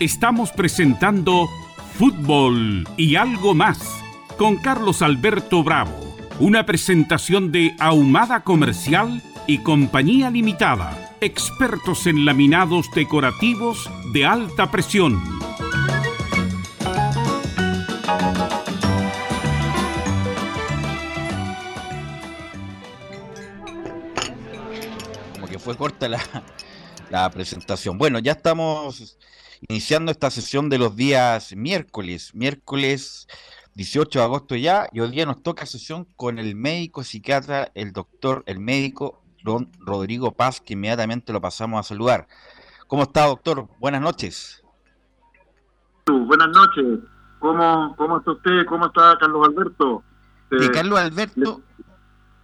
Estamos presentando Fútbol y algo más con Carlos Alberto Bravo, una presentación de Ahumada Comercial y Compañía Limitada, expertos en laminados decorativos de alta presión. Como que fue corta la, la presentación. Bueno, ya estamos iniciando esta sesión de los días miércoles, miércoles 18 de agosto ya, y hoy día nos toca sesión con el médico psiquiatra, el doctor, el médico don Rodrigo Paz, que inmediatamente lo pasamos a saludar. ¿Cómo está, doctor? Buenas noches. Buenas noches. ¿Cómo, cómo está usted? ¿Cómo está Carlos Alberto? Eh, Carlos Alberto,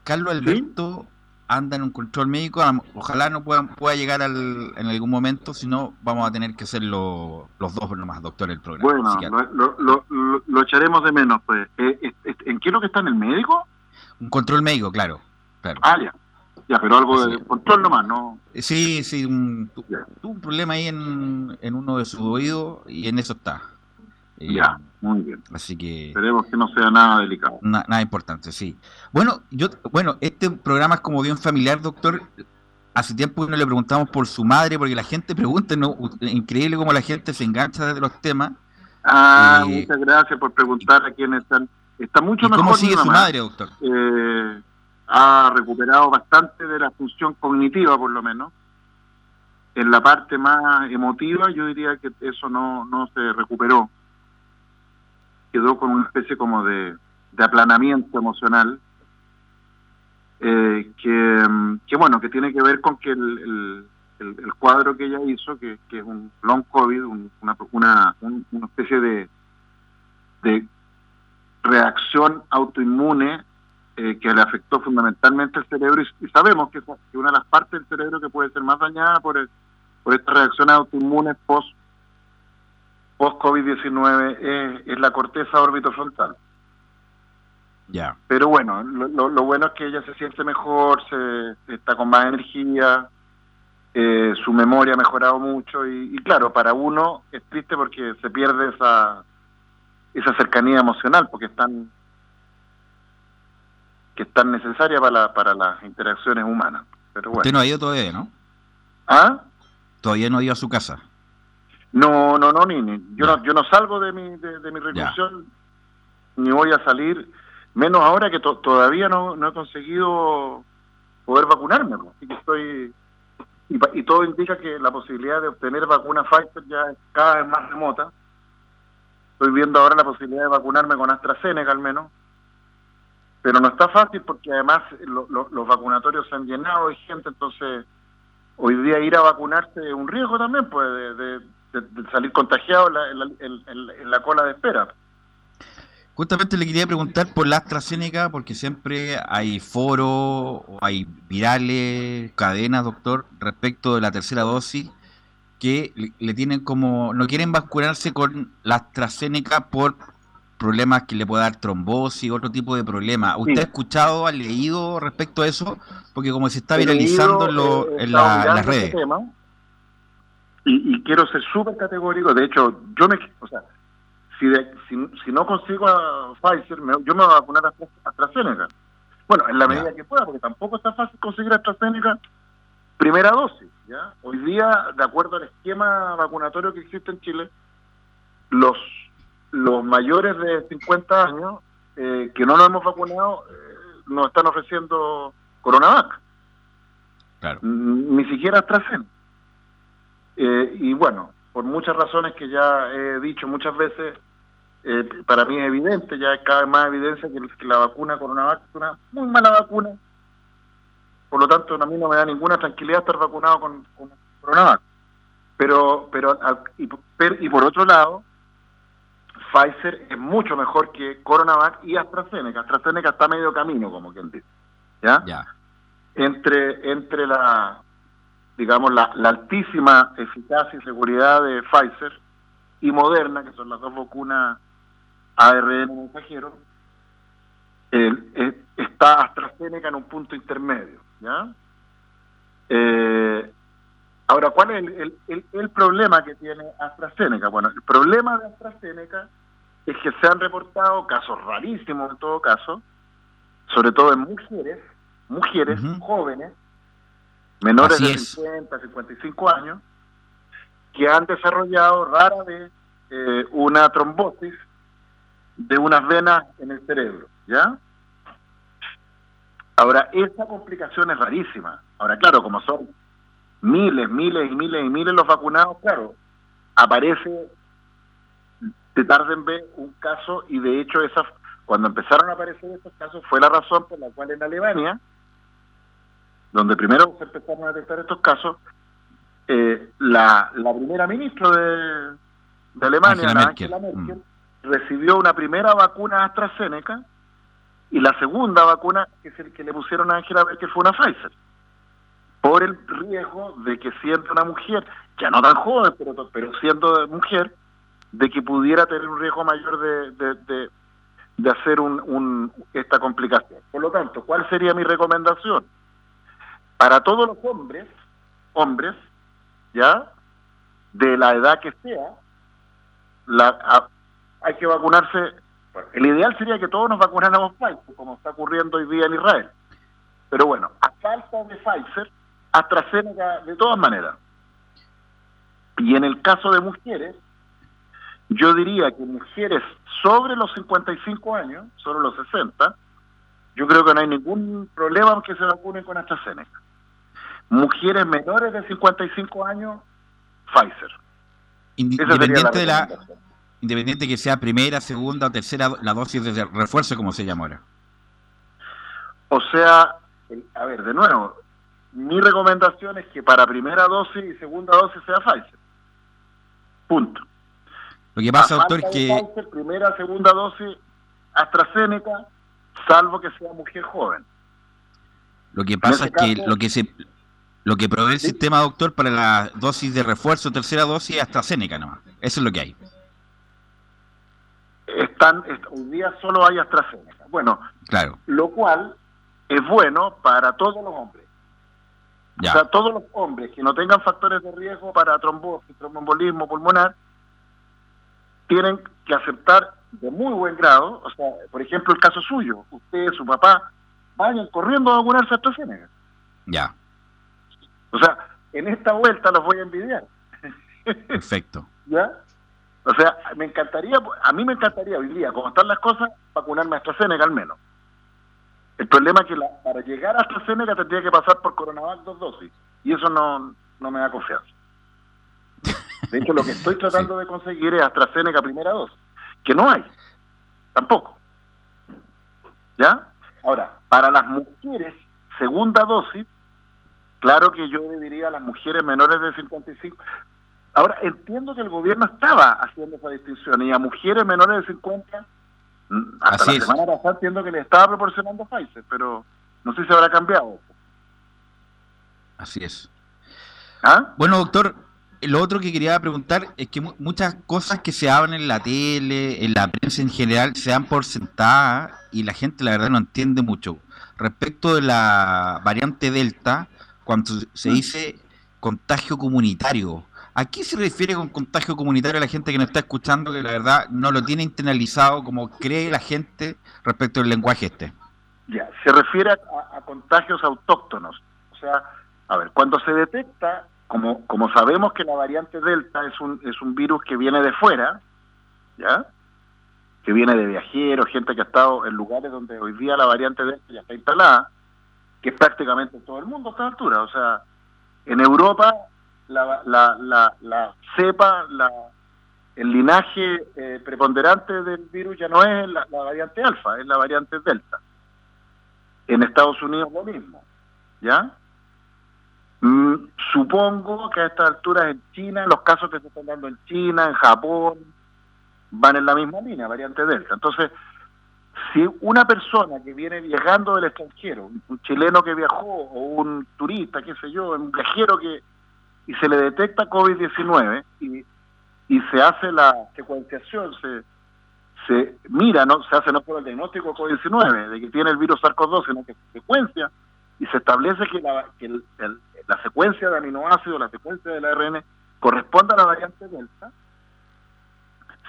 Carlos Alberto anda en un control médico, ojalá no pueda, pueda llegar al, en algún momento, si no vamos a tener que ser los dos nomás, doctor, el programa. Bueno, lo, lo, echaremos de menos, pues. Eh, ¿En qué es lo que está en el médico? Un control médico, claro. claro. Ah, ya. Ya, pero algo de control nomás, ¿no? Sí, sí, un, tuvo un problema ahí en, en uno de sus oídos y en eso está. Ya, muy bien. Así que... Esperemos que no sea nada delicado. nada importante, sí. Bueno, yo, bueno, este programa es como bien familiar, doctor. Hace tiempo no le preguntamos por su madre, porque la gente pregunta, ¿no? increíble cómo la gente se engancha de los temas. Ah, eh, muchas gracias por preguntar a quienes están. Está mucho mejor. ¿Cómo sigue su madre, doctor? Eh, ha recuperado bastante de la función cognitiva, por lo menos. En la parte más emotiva, yo diría que eso no, no se recuperó quedó con una especie como de, aplanamiento emocional, eh, que, bueno, que tiene que ver con que el, cuadro que ella hizo, que, es un long COVID, una, una, una, especie de, de reacción autoinmune eh, que le afectó fundamentalmente el cerebro. Y, sabemos que, una de las partes del cerebro que puede ser más dañada por, el, por esta reacción autoinmune post post-COVID-19 es, es, la corteza orbitofrontal. Ya. Pero bueno, lo, lo, bueno es que ella se siente mejor, se está con más energía, eh, su memoria ha mejorado mucho y, claro, para uno es triste porque se pierde esa esa cercanía emocional porque es tan que es tan necesaria para, la, para las interacciones humanas. Pero bueno. Usted no ha ido todavía, ¿no? ¿Ah? Todavía no ha ido a su casa. No, no, no, ni, yo no, yo no salgo de mi, de, mi reclusión, ni voy a salir, menos ahora que todavía no, no he conseguido poder vacunarme, así que estoy, y, todo indica que la posibilidad de obtener vacuna Pfizer ya es cada vez más remota. Estoy viendo ahora la posibilidad de vacunarme con AstraZeneca al menos, pero no está fácil porque además los vacunatorios se han llenado de gente, entonces hoy día ir a vacunarse es un riesgo también, pues, de de, salir contagiado en la, cola de espera. Justamente le quería preguntar por la AstraZeneca, porque siempre hay foros, hay virales, cadenas, doctor, respecto de la tercera dosis, que le, tienen como, no quieren vacunarse con la AstraZeneca por problemas que le pueda dar trombosis, otro tipo de problemas. ¿Usted ha escuchado, ha leído respecto a eso? Porque como se está viralizando en, eh, las redes y, quiero ser súper categórico, de hecho, yo me, o sea, si, si, no consigo a Pfizer, yo me voy a vacunar a AstraZeneca. Bueno, en la medida que pueda, porque tampoco está fácil conseguir AstraZeneca primera dosis. ¿ya? Hoy día, de acuerdo al esquema vacunatorio que existe en Chile, los, los mayores de 50 años eh, que no nos hemos vacunado eh, nos están ofreciendo Coronavac. Claro. Ni siquiera AstraZeneca. Eh, y bueno, por muchas razones que ya he dicho muchas veces, eh, para mí es evidente, ya es cada vez más evidencia que, la vacuna Coronavac es una muy mala vacuna. Por lo tanto, a mí no me da ninguna tranquilidad estar vacunado con, con Coronavac. Pero, pero y, y, por otro lado, Pfizer es mucho mejor que Coronavac y AstraZeneca. AstraZeneca está medio camino, como quien dice. ¿Ya? Ya. Entre, entre la, digamos, la, altísima eficacia y seguridad de Pfizer y Moderna, que son las dos vacunas ARN mensajero, está AstraZeneca en un punto intermedio, ¿ya? Eh, Ahora, ¿cuál es el, el, el, problema que tiene AstraZeneca? Bueno, el problema de AstraZeneca es que se han reportado casos rarísimos en todo caso, sobre todo en mujeres, mujeres jóvenes, menores de 50, 55 años, que han desarrollado rara vez eh, una trombosis de unas venas en el cerebro, ¿ya? Ahora, esa complicación es rarísima. Ahora, claro, como son miles, miles y miles y miles los vacunados, claro, aparece de tarde en vez un caso y de hecho esa cuando empezaron a aparecer estos casos fue la razón por la cual en Alemania, donde primero se empezaron a detectar estos casos, eh, la, la primera ministra de, de Alemania, Angela Merkel, mm. recibió una primera vacuna AstraZeneca y la segunda vacuna, que es el que le pusieron a Angela Merkel, fue una Pfizer por el riesgo de que siendo una mujer, ya no tan joven, pero, pero siendo mujer, de que pudiera tener un riesgo mayor de, de, hacer un, esta complicación. Por lo tanto, ¿cuál sería mi recomendación? Para todos los hombres, hombres, ¿ya? De la edad que sea, la, hay que vacunarse. el ideal sería que todos nos vacunáramos Pfizer, como está ocurriendo hoy día en Israel. Pero bueno, a falta de Pfizer, AstraZeneca de todas maneras. Y en el caso de mujeres, yo diría que mujeres sobre los 55 años, sobre los 60, yo creo que no hay ningún problema que se vacunen con AstraZeneca. Mujeres menores de 55 años, Pfizer. Independiente de la independiente que sea primera, segunda o tercera la dosis de refuerzo como se llama ahora. O sea, a ver, de nuevo, mi recomendación es que para primera dosis y segunda dosis sea Pfizer. Punto. Lo que pasa, doctor, que... Pfizer, primera, segunda dosis, AstraZeneca, salvo que sea mujer joven. Lo que pasa es que lo que se lo que provee el sistema, doctor, para la dosis de refuerzo, tercera dosis, es AstraZeneca nomás. Eso es lo que hay. Están, hoy día solo hay AstraZeneca. Bueno, claro. lo cual es bueno para todos los hombres o sea, todos los hombres que no tengan factores de riesgo para trombosis, tromboembolismo pulmonar, tienen que aceptar de muy buen grado, o sea, por ejemplo, el caso suyo, usted, su papá, vayan corriendo a vacunarse a AstraZeneca. Ya. O sea, en esta vuelta los voy a envidiar. Perfecto. ¿Ya? O sea, me encantaría, a mí me encantaría hoy día, como están las cosas, vacunarme a AstraZeneca al menos. El problema es que para llegar a AstraZeneca tendría que pasar por Coronavac dos dosis. Y eso no, no me da confianza. De hecho, lo que estoy tratando de conseguir es AstraZeneca primera dosis, que no hay, tampoco. ¿Ya? Ahora, para las mujeres, segunda dosis, claro que yo le diría a las mujeres menores de 55. Ahora, entiendo que el gobierno estaba haciendo esa distinción y a mujeres menores de 50 hasta la semana pasada entiendo que le estaba proporcionando Pfizer, pero no sé si habrá cambiado. Así es. ¿Ah? Bueno, doctor, lo otro que quería preguntar es que muchas cosas que se hablan en la tele, en la prensa en general, se dan por sentadas y la gente la verdad no entiende mucho. Respecto de la variante Delta, cuando se mm. dice contagio comunitario, ¿A qué se refiere con contagio comunitario a la gente que nos está escuchando, que la verdad no lo tiene internalizado como cree la gente respecto al lenguaje este? Ya, se refiere a, contagios autóctonos. O sea, a ver, cuando se detecta, como, como sabemos que la variante Delta es un, es un virus que viene de fuera, ¿ya? Que viene de viajeros, gente que ha estado en lugares donde hoy día la variante Delta ya está instalada, que es prácticamente todo el mundo a esta altura. O sea, en Europa la, la, la, la cepa, la, el linaje eh, preponderante del virus ya no es la, variante alfa, es la variante delta. En Estados Unidos lo mismo, ¿ya? Mm, supongo que a estas alturas en China, los casos que se están dando en China, en Japón, van en la misma línea, variante delta. Entonces, si una persona que viene viajando del extranjero, un chileno que viajó o un turista, qué sé yo, un viajero que y se le detecta COVID-19 y, y se hace la secuenciación, se, se mira, no se hace no solo el diagnóstico COVID-19, de que tiene el virus SARS-CoV-2, sino que se secuencia y se establece que la, que la secuencia de aminoácidos, la secuencia del ARN, corresponde a la variante Delta,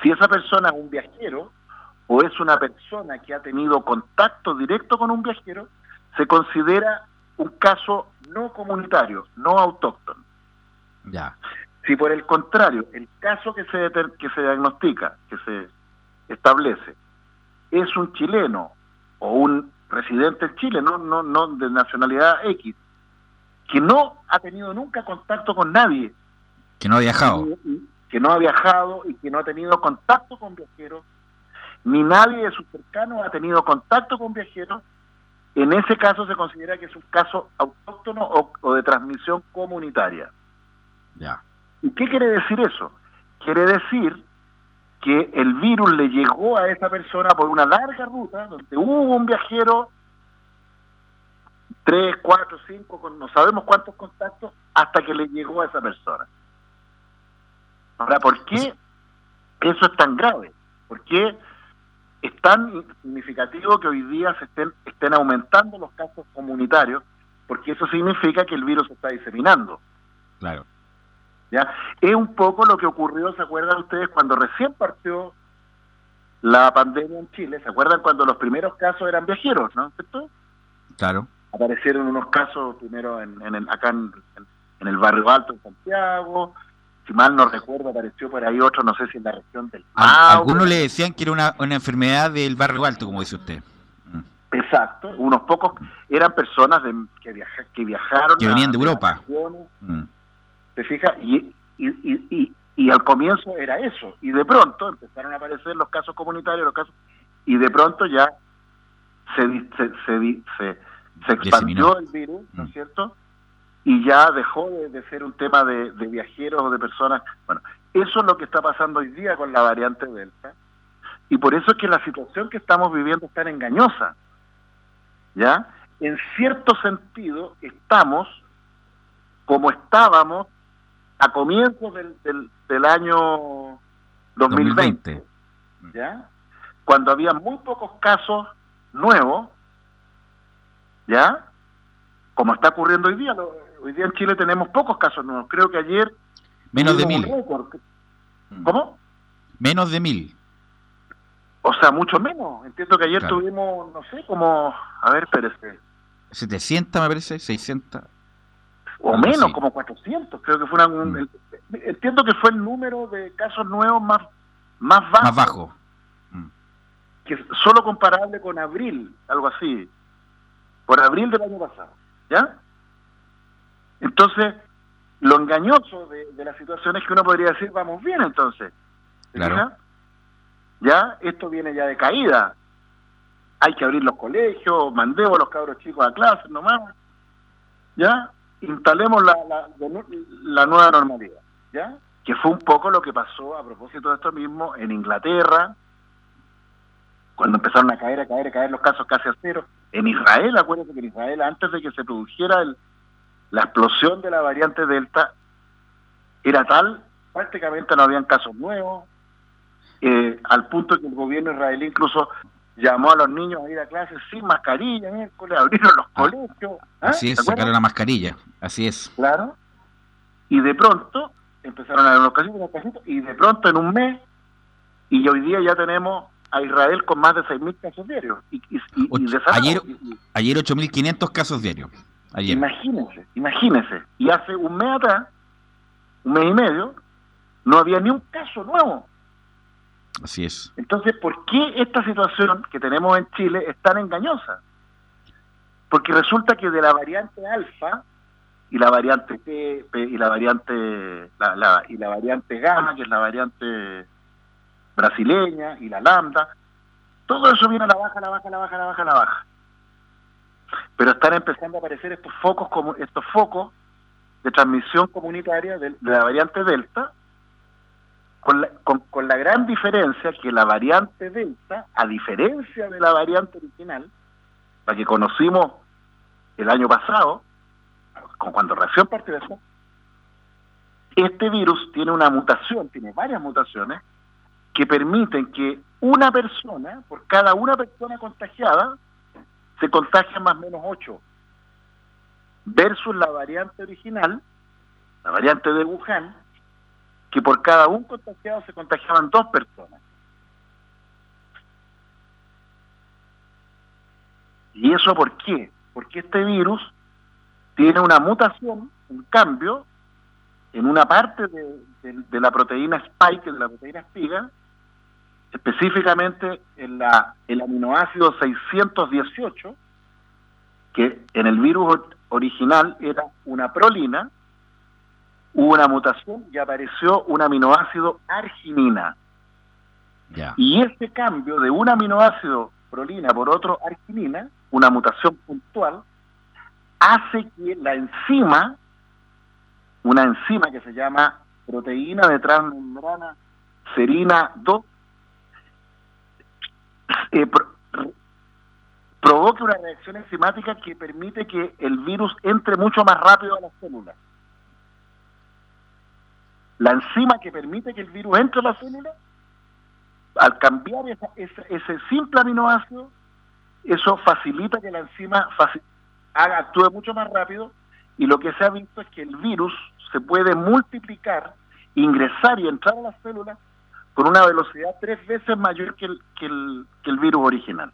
si esa persona es un viajero o es una persona que ha tenido contacto directo con un viajero, se considera un caso no comunitario, no autóctono. Ya. Si por el contrario, el caso que se, que se diagnostica, que se establece, es un chileno o un residente en Chile, no, no, no de nacionalidad X, que no ha tenido nunca contacto con nadie. Que no ha viajado. Que no ha viajado y que no ha tenido contacto con viajeros, ni nadie de sus cercanos ha tenido contacto con viajeros, en ese caso se considera que es un caso autóctono o, o de transmisión comunitaria. Ya. ¿Y qué quiere decir eso? Quiere decir que el virus le llegó a esa persona por una larga ruta, donde hubo un viajero, tres, cuatro, cinco, con no sabemos cuántos contactos, hasta que le llegó a esa persona. Ahora, ¿por qué eso es tan grave? ¿Por qué es tan significativo que hoy día se estén, estén aumentando los casos comunitarios? Porque eso significa que el virus se está diseminando. Claro. ¿ya? Es un poco lo que ocurrió, ¿se acuerdan ustedes, cuando recién partió la pandemia en Chile? ¿Se acuerdan cuando los primeros casos eran viajeros, no? ¿Cierto? Claro. Aparecieron unos casos primero en, en acá en, el barrio Alto, en Santiago, si mal no recuerdo, apareció por ahí otro, no sé si en la región del Algunos le decían que era una, una enfermedad del barrio alto, como dice usted. Mm. Exacto, unos pocos eran personas de, que, viaja, que viajaron. Que venían de Europa. ¿Te fijas? Y, y, y, y, al comienzo era eso. Y de pronto empezaron a aparecer los casos comunitarios, los casos. Y de pronto ya se, se, se, se, expandió el virus, ¿no es mm. cierto? Y ya dejó de, ser un tema de, de viajeros o de personas. Bueno, eso es lo que está pasando hoy día con la variante Delta. Y por eso es que la situación que estamos viviendo es tan engañosa. ¿Ya? En cierto sentido, estamos como estábamos a comienzos del, del, año 2020, ¿ya? Cuando había muy pocos casos nuevos, ¿ya? Como está ocurriendo hoy día. Hoy día en Chile tenemos pocos casos nuevos. Creo que ayer... Menos de mil. ¿Cómo? Menos de mil. O sea, mucho menos. Entiendo que ayer tuvimos, no sé, como... A ver, espérese. 700 me parece, 600 o menos, como 400, creo que fue mm. entiendo que fue el número de casos nuevos más, más bajo. Más bajo. Mm. Que solo comparable con abril, algo así, por abril del año pasado, ¿ya? Entonces, lo engañoso de, la situación es que uno podría decir, vamos bien entonces. Claro. ¿Ya? Esto viene ya de caída. Hay que abrir los colegios, mandemos a los cabros chicos a clase nomás. ¿Ya? instalemos la, la, nueva normalidad, ¿ya? Que fue un poco lo que pasó a propósito de esto mismo en Inglaterra, cuando empezaron a caer, a caer, a caer los casos casi a cero. En Israel, acuérdense que en Israel, antes de que se produjera el, la explosión de la variante Delta, era tal, prácticamente no habían casos nuevos, eh, al punto que el gobierno israelí incluso llamó a los niños a ir a clases sin mascarilla, miércoles, abrieron los ah, colegios. ¿ah? Así es, sacaron la mascarilla, así es. Claro. Y de pronto empezaron a dar los casitos, los casitos, y de pronto en un mes, y hoy día ya tenemos a Israel con más de 6.000 casos diarios. Y, y, ayer, ayer 8.500 casos diarios. Ayer. Imagínense, imagínense. Y hace un mes atrás, un mes y medio, no había ni un caso nuevo. Así es. Entonces, ¿por qué esta situación que tenemos en Chile es tan engañosa? Porque resulta que de la variante alfa y la variante P, y la variante la, y la variante gamma, que es la variante brasileña, y la lambda, todo eso viene a la baja, la baja, la baja, la baja, la baja. Pero están empezando a aparecer estos focos como estos focos de transmisión comunitaria de la variante delta con la, con, la gran diferencia que la variante Delta, a diferencia de la variante original, la que conocimos el año pasado, con cuando recién partió eso, este virus tiene una mutación, tiene varias mutaciones, que permiten que una persona, por cada una persona contagiada, se contagian más o menos ocho. versus la variante original, la variante de Wuhan, que por cada un contagiado se contagiaban dos personas. ¿Y eso por qué? Porque este virus tiene una mutación, un cambio, en una parte de, la proteína spike, de la proteína espiga, específicamente en la, el aminoácido 618, que en el virus original era una prolina, hubo una mutación y apareció un aminoácido arginina. Y este cambio de un aminoácido prolina por otro arginina, una mutación puntual, hace que la enzima, una enzima que se llama proteína de transmembrana serina 2, eh, provoque una reacción enzimática que permite que el virus entre mucho más rápido a las células. La enzima que permite que el virus entre a la célula, al cambiar ese simple aminoácido, eso facilita que la enzima actúe mucho más rápido y lo que se ha visto es que el virus se puede multiplicar, ingresar y entrar a las células con una velocidad tres veces mayor que el, que el, que el virus original.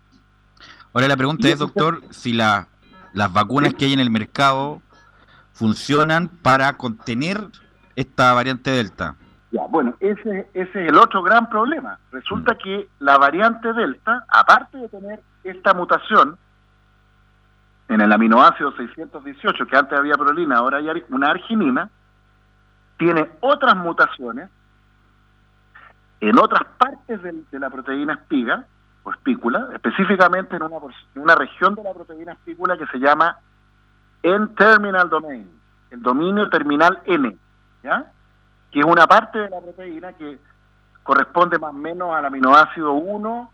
Ahora la pregunta es, doctor, si la, las vacunas que hay en el mercado funcionan para contener esta variante Delta. Ya, bueno, ese, ese es el otro gran problema. Resulta mm. que la variante Delta, aparte de tener esta mutación en el aminoácido 618, que antes había prolina, ahora hay una arginina, tiene otras mutaciones en otras partes de, la proteína espiga o espícula, específicamente en una, una región de la proteína espícula que se llama N-terminal domain, el dominio terminal N, ¿ya? que es una parte de la proteína que corresponde más o menos al aminoácido 1,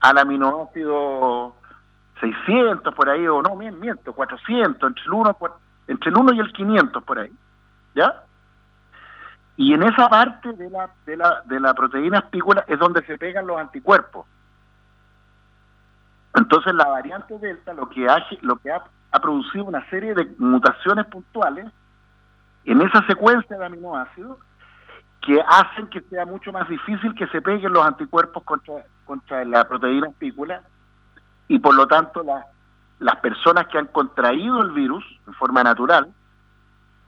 al aminoácido 600 por ahí, o no, miento, 400, entre el 1, entre el 1 y el 500 por ahí, ¿ya? Y en esa parte de la, de la, de la proteína espícula es donde se pegan los anticuerpos. Entonces la variante delta lo que, ha, lo que ha, ha producido una serie de mutaciones puntuales en esa secuencia de aminoácidos que hacen que sea mucho más difícil que se peguen los anticuerpos contra, contra la proteína espícula y por lo tanto las personas que han contraído el virus en forma natural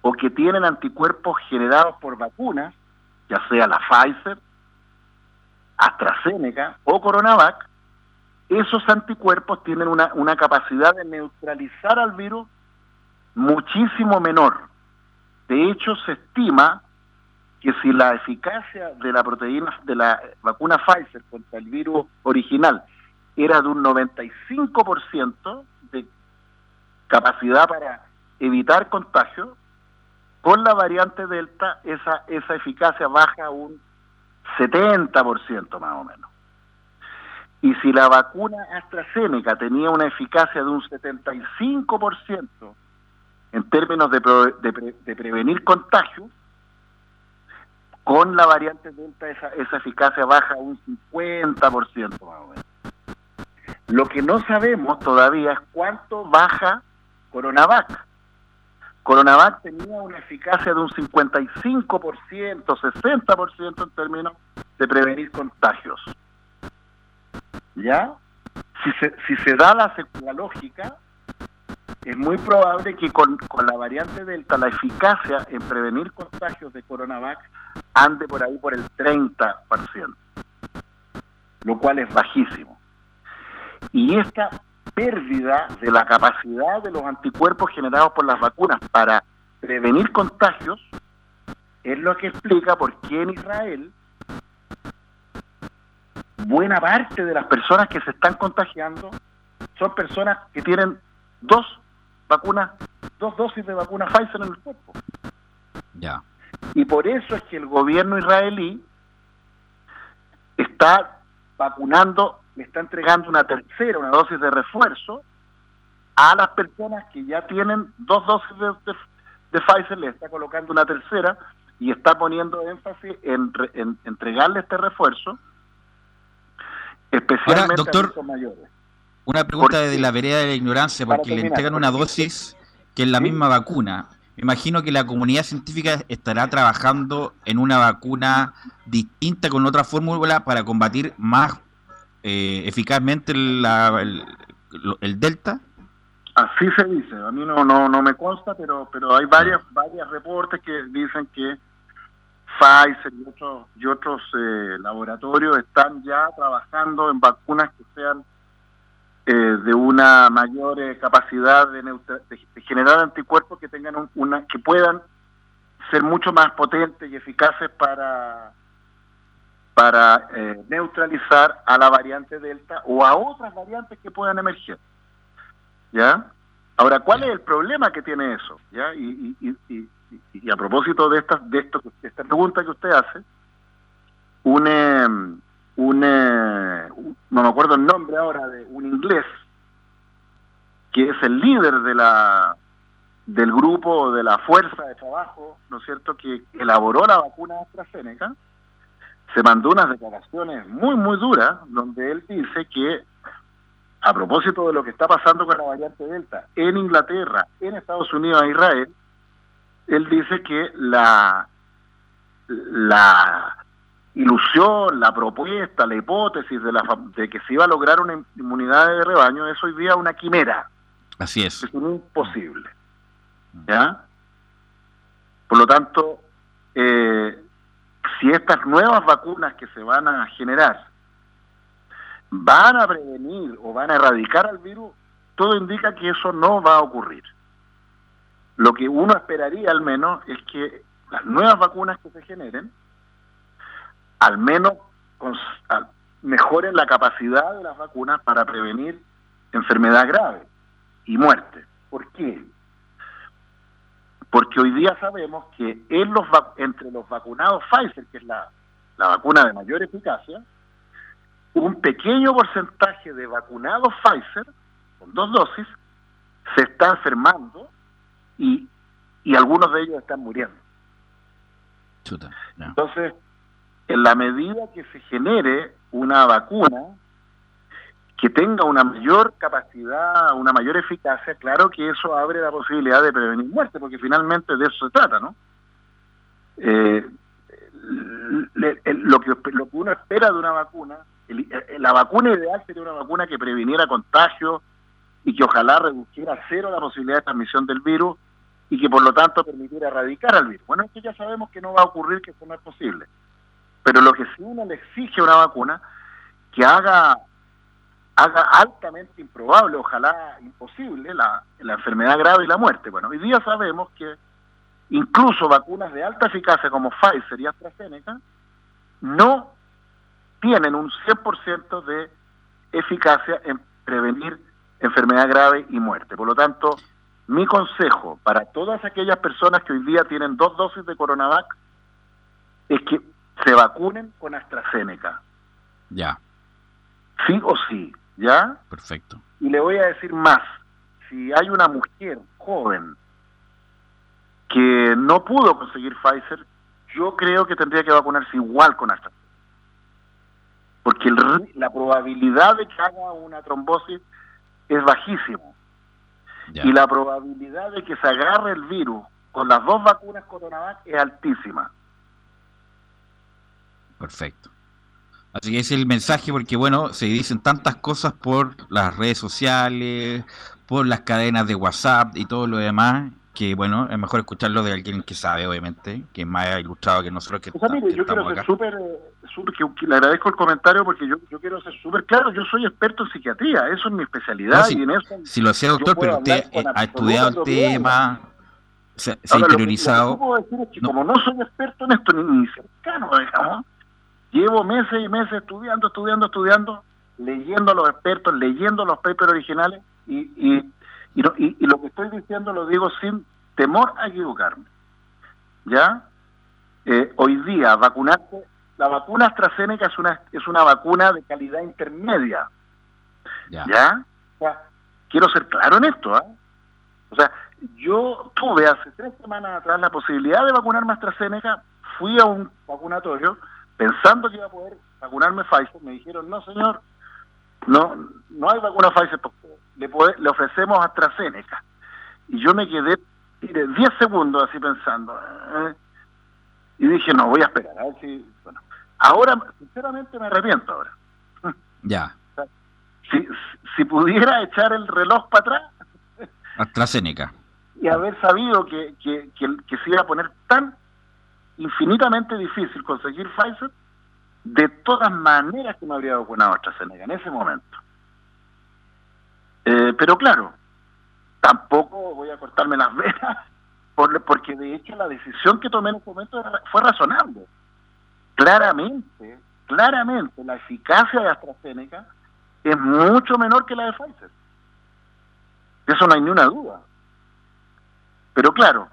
o que tienen anticuerpos generados por vacunas, ya sea la Pfizer, AstraZeneca o CoronaVac, esos anticuerpos tienen una, una capacidad de neutralizar al virus muchísimo menor. De hecho, se estima que si la eficacia de la proteína de la vacuna Pfizer contra el virus original era de un 95% de capacidad para evitar contagio, con la variante Delta esa, esa eficacia baja a un 70% más o menos. Y si la vacuna AstraZeneca tenía una eficacia de un 75% en términos de, de, prevenir contagio, con la variante Delta esa, esa eficacia baja un 50% más o menos. Lo que no sabemos todavía es cuánto baja Coronavac. Coronavac tenía una eficacia de un 55%, 60% en términos de prevenir contagios. ¿Ya? Si se, da la, la lógica, es muy probable que con, con, la variante Delta la eficacia en prevenir contagios de Coronavac ande por ahí por el 30%, lo cual es bajísimo. Y esta pérdida de la capacidad de los anticuerpos generados por las vacunas para prevenir contagios es lo que explica por qué en Israel buena parte de las personas que se están contagiando son personas que tienen dos vacunas, dos dosis de vacuna Pfizer en el cuerpo. Ya. Y por eso es que el gobierno israelí está vacunando le está entregando una tercera, una dosis de refuerzo a las personas que ya tienen dos dosis de, Pfizer, le está colocando una tercera y está poniendo énfasis en, entregarle este refuerzo, especialmente doctor, a los mayores. Una pregunta de la vereda de la ignorancia, porque le entregan una dosis que es la misma vacuna. Me imagino que la comunidad científica estará trabajando en una vacuna distinta con otra fórmula para combatir más eh, eficazmente la, el, el, delta. Así se dice. A mí no no no me consta, pero pero hay varias varias reportes que dicen que Pfizer y otros y otros eh, laboratorios están ya trabajando en vacunas que sean eh, de una mayor eh, capacidad de, de, generar anticuerpos que tengan una que puedan ser mucho más potentes y eficaces para para eh, neutralizar a la variante delta o a otras variantes que puedan emerger ya ahora cuál es el problema que tiene eso ya y, a propósito de esta de esto de esta pregunta que usted hace un un, eh, no me acuerdo el nombre ahora, de un inglés, que es el líder de la del grupo de la fuerza de trabajo, ¿no es cierto?, que elaboró la vacuna AstraZeneca, se mandó unas declaraciones muy, muy duras, donde él dice que, a propósito de lo que está pasando con la variante Delta en Inglaterra, en Estados Unidos e Israel, él dice que la, la ilusión, la propuesta, la hipótesis de, la, de que se iba a lograr una inmunidad de rebaño es hoy día una quimera. Así es. Es un imposible. ¿Ya? Por lo tanto, eh, si estas nuevas vacunas que se van a generar van a prevenir o van a erradicar al virus, todo indica que eso no va a ocurrir. Lo que uno esperaría al menos es que las nuevas vacunas que se generen al menos mejoren la capacidad de las vacunas para prevenir enfermedad grave y muerte. ¿Por qué? Porque hoy día sabemos que en los entre los vacunados Pfizer, que es la, la vacuna de mayor eficacia, un pequeño porcentaje de vacunados Pfizer, con dos dosis, se está enfermando y, y algunos de ellos están muriendo. Entonces, en la medida que se genere una vacuna que tenga una mayor capacidad, una mayor eficacia, claro que eso abre la posibilidad de prevenir muerte, porque finalmente de eso se trata, ¿no? Eh, lo, que, uno espera de una vacuna, la vacuna ideal sería una vacuna que previniera contagio y que ojalá redujera a cero la posibilidad de transmisión del virus y que por lo tanto permitiera erradicar al virus. Bueno, es que ya sabemos que no va a ocurrir, que eso no es posible. Pero lo que sí uno le exige a una vacuna, que haga, haga altamente improbable, ojalá imposible, la, la enfermedad grave y la muerte. Bueno, hoy día sabemos que incluso vacunas de alta eficacia como Pfizer y AstraZeneca no tienen un 100% de eficacia en prevenir enfermedad grave y muerte. Por lo tanto, mi consejo para todas aquellas personas que hoy día tienen dos dosis de Coronavac es que se vacunen con AstraZeneca. Ya. Sí o sí, ¿ya? Perfecto. Y le voy a decir más. Si hay una mujer joven que no pudo conseguir Pfizer, yo creo que tendría que vacunarse igual con AstraZeneca. Porque la probabilidad de que haga una trombosis es bajísima. Y la probabilidad de que se agarre el virus con las dos vacunas Coronavac es altísima. Perfecto. Así que ese es el mensaje porque, bueno, se dicen tantas cosas por las redes sociales, por las cadenas de WhatsApp y todo lo demás, que, bueno, es mejor escucharlo de alguien que sabe, obviamente, que es más ilustrado que nosotros que, o sea, mire, yo quiero ser súper, que, le agradezco el comentario porque yo, yo quiero ser súper claro, yo soy experto en psiquiatría, eso es mi especialidad si, y en eso... Si lo hacía doctor, pero usted ha estudiado el tema, se, ha interiorizado... puedo decir es que como no soy experto en esto, ni, ni cercano, digamos, Llevo meses y meses estudiando, estudiando, estudiando, leyendo a los expertos, leyendo los papers originales y, y, y, lo que estoy diciendo lo digo sin temor a equivocarme. ¿Ya? Eh, hoy día, vacunarse, la vacuna AstraZeneca es una, es una vacuna de calidad intermedia. ¿Ya? quiero ser claro en esto. ¿ah? O sea, yo tuve hace tres semanas atrás la posibilidad de vacunarme AstraZeneca, fui a un vacunatorio pensando que iba a poder vacunarme Pfizer, me dijeron, no señor, no no hay vacuna Pfizer, le, le ofrecemos AstraZeneca. Y yo me quedé 10 segundos así pensando. ¿eh? Y dije, no, voy a esperar. A ver si, bueno, ahora, sinceramente me arrepiento ahora. Ya. Si, si pudiera echar el reloj para atrás. AstraZeneca. Y haber sabido que, que, que, que se iba a poner tan infinitamente difícil conseguir Pfizer, de todas maneras que me habría vacunado AstraZeneca en ese momento. Eh, pero claro, tampoco voy a cortarme las venas, porque de hecho la decisión que tomé en ese momento fue razonable. Claramente, claramente la eficacia de AstraZeneca es mucho menor que la de Pfizer. Eso no hay ni una duda. Pero claro,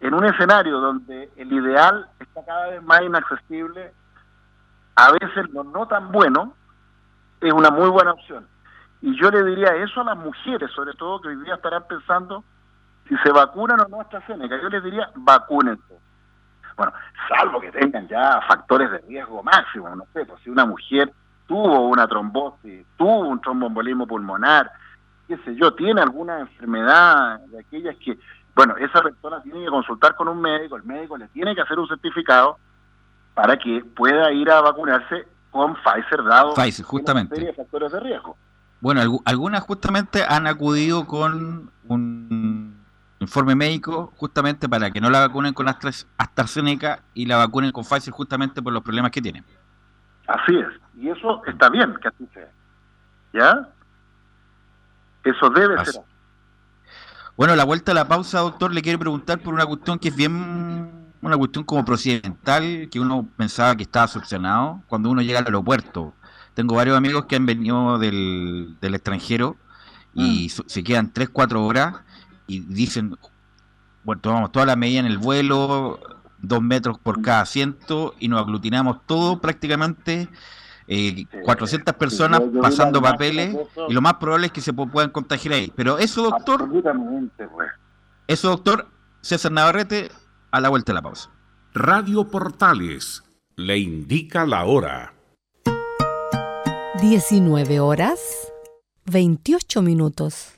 en un escenario donde el ideal está cada vez más inaccesible, a veces lo no tan bueno es una muy buena opción. Y yo le diría eso a las mujeres, sobre todo que hoy día estarán pensando si se vacunan o no AstraZeneca. Yo les diría, vacúnense. Bueno, salvo que tengan ya factores de riesgo máximo, no sé, pues si una mujer tuvo una trombosis, tuvo un tromboembolismo pulmonar, qué sé yo, tiene alguna enfermedad de aquellas que bueno, esa persona tiene que consultar con un médico, el médico le tiene que hacer un certificado para que pueda ir a vacunarse con Pfizer dado Pfizer, justamente. de factores de riesgo. Bueno, algunas justamente han acudido con un informe médico justamente para que no la vacunen con AstraZeneca y la vacunen con Pfizer justamente por los problemas que tienen. Así es, y eso está bien que así sea. ¿Ya? Eso debe ser bueno, la vuelta a la pausa, doctor, le quiero preguntar por una cuestión que es bien, una cuestión como procedimental, que uno pensaba que estaba solucionado cuando uno llega al aeropuerto. Tengo varios amigos que han venido del, extranjero y mm. se quedan 3, 4 horas y dicen, bueno, tomamos toda la medida en el vuelo, dos metros por cada asiento y nos aglutinamos todo prácticamente eh, 400 personas pasando papeles y lo más probable es que se puedan contagiar ahí. Pero eso, doctor, pues. eso, doctor, César Navarrete, a la vuelta de la pausa. Radio Portales le indica la hora. 19 horas 28 minutos.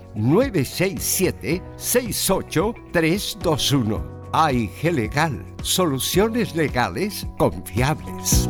967 68321. AIG Legal, soluciones legales confiables.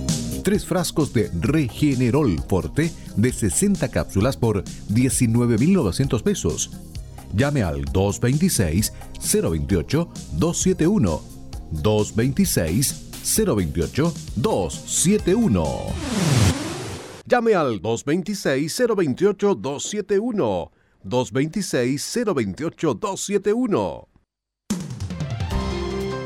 tres frascos de Regenerol Forte de 60 cápsulas por 19.900 pesos. Llame al 226-028-271. 226-028-271. Llame al 226-028-271. 226-028-271.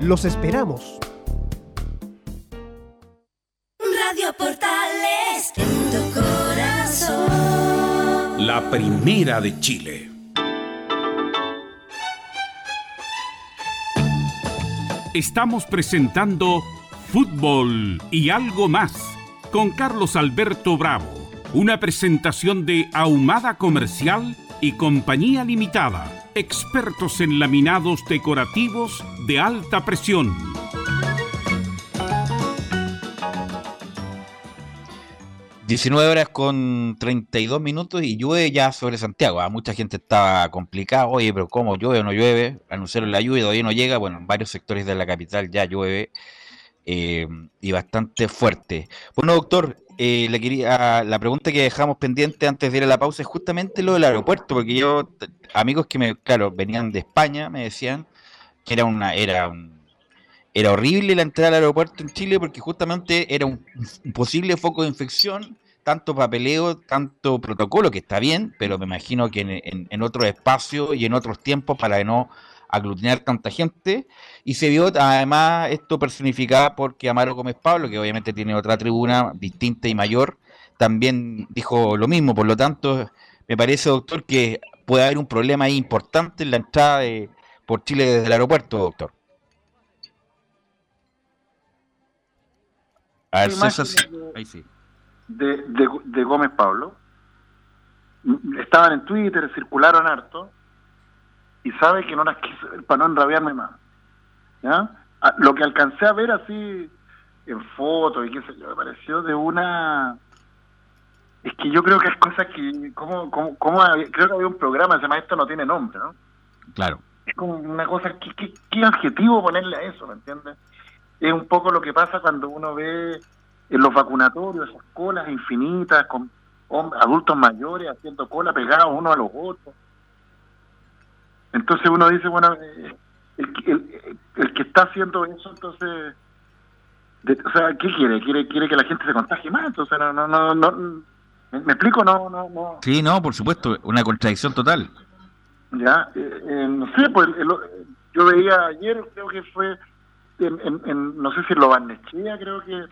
Los esperamos. Radio Portales, en tu corazón. La primera de Chile. Estamos presentando Fútbol y algo más con Carlos Alberto Bravo, una presentación de Ahumada Comercial y Compañía Limitada, expertos en laminados decorativos de alta presión. ...19 horas con 32 minutos y llueve ya sobre Santiago. ¿ah? Mucha gente estaba complicada. Oye, pero ¿cómo llueve o no llueve? Anunciaron la lluvia y todavía no llega. Bueno, en varios sectores de la capital ya llueve. Eh, y bastante fuerte. Bueno, doctor, eh, le quería la pregunta que dejamos pendiente antes de ir a la pausa es justamente lo del aeropuerto, porque yo amigos que me, claro, venían de España me decían que era una era era horrible la entrada al aeropuerto en Chile porque justamente era un, posible foco de infección, tanto papeleo, tanto protocolo, que está bien, pero me imagino que en, en, otros espacios y en otros tiempos para no aglutinar tanta gente. Y se vio además esto personificado porque Amaro Gómez Pablo, que obviamente tiene otra tribuna distinta y mayor, también dijo lo mismo. Por lo tanto, me parece, doctor, que puede haber un problema ahí importante en la entrada de, por Chile desde el aeropuerto, doctor. A ver, De, de, de Gómez Pablo. Estaban en Twitter, circularon harto y sabe que no las quiso para no enrabiarme más. ¿ya? Ah, lo que alcancé a ver así en fotos y qué sé yo, me pareció de una... Es que yo creo que es cosas que... Como, como, creo que había un programa, se llama Esto no tiene nombre, ¿no? Claro. Es como una cosa, ¿qué, qué, qué adjetivo ponerle a eso, me entiendes? Es un poco lo que pasa cuando uno ve en los vacunatorios esas colas infinitas con adultos mayores haciendo cola pegados uno a los otros entonces uno dice, bueno, eh, el, que está haciendo eso, entonces, o sea, ¿qué quiere? quiere? Quiere que la gente se contagie más, entonces no, no, no, no ¿me explico? No, no, no. Sí, no, por supuesto, una contradicción total. Ya, eh, eh, no sé, pues yo veía ayer, creo que fue, en, no sé si en Lo Barnechea, creo que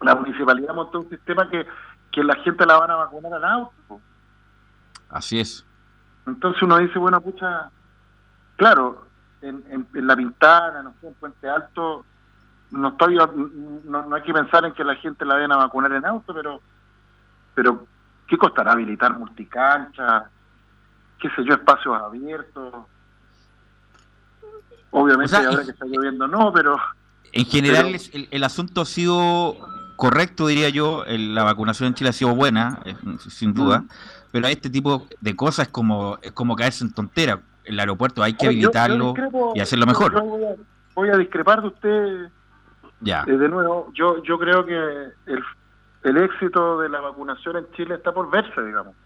la municipalidad montó un sistema que, que la gente la van a vacunar al auto. Así es. Entonces uno dice, bueno, pucha, claro, en, La Pintana, no sé, en Puente Alto, no, estoy, no, hay que pensar en que la gente la vayan a vacunar en auto, pero, pero ¿qué costará habilitar multicancha? ¿Qué sé yo, espacios abiertos? Obviamente ahora que está lloviendo no, pero... En general el, asunto ha sido correcto, diría yo, la vacunación en Chile ha sido buena, eh, sin duda. Mm pero este tipo de cosas es como, es como caerse en tontera. El aeropuerto hay que habilitarlo y hacerlo mejor. voy, a, discrepar de usted ya. Eh, de nuevo. Yo, yo creo que el, el éxito de la vacunación en Chile está por verse, digamos.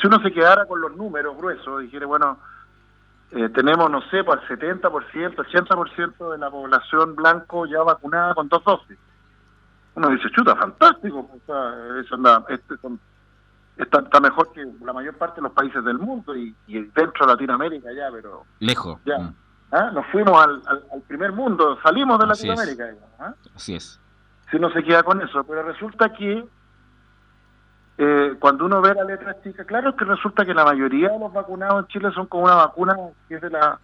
si uno se quedara con los números gruesos, dijera, bueno, eh, tenemos, no sé, por el 70%, 80% de la población blanco ya vacunada con dos dosis. Uno dice, chuta, fantástico. O sea, eso anda, este, son está, mejor que la mayor parte de los países del mundo y, dentro de Latinoamérica ya, pero... Lejos. Ya. Mm. ¿Ah? Nos fuimos al, primer mundo, salimos de Latinoamérica. ¿ah? Así es. Si no se queda con eso, pero resulta que eh, cuando uno ve la letra chica, claro que resulta que la mayoría de los vacunados en Chile son con una vacuna que es de la...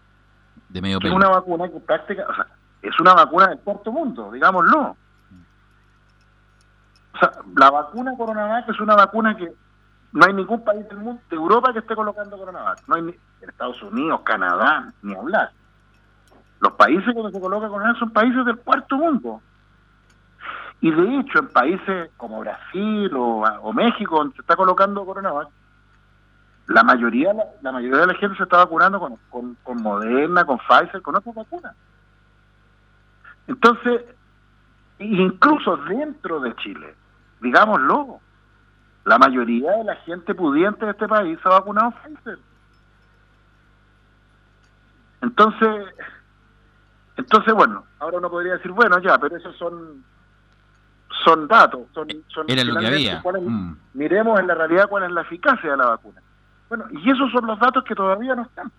De medio Es una vacuna que práctica, o sea, es una vacuna del cuarto mundo, digámoslo. O sea, la vacuna Coronavac es una vacuna que no hay ningún país del mundo, de Europa, que esté colocando Coronavac. No hay ni, Estados Unidos, Canadá, ni hablar. Los países donde se coloca Coronavac son países del cuarto mundo. Y de hecho, en países como Brasil o, México, donde se está colocando Coronavac, la mayoría, la, mayoría de la gente se está vacunando con, con, con Moderna, con Pfizer, con otras vacunas. Entonces, incluso dentro de Chile, digámoslo, la mayoría de la gente pudiente de este país se ha vacunado Pfizer. Entonces, entonces bueno, ahora uno podría decir, bueno, ya, pero esos son son datos, son, son Era lo que había. Mm. Miremos en la realidad cuál es la eficacia de la vacuna. Bueno, y esos son los datos que todavía no están.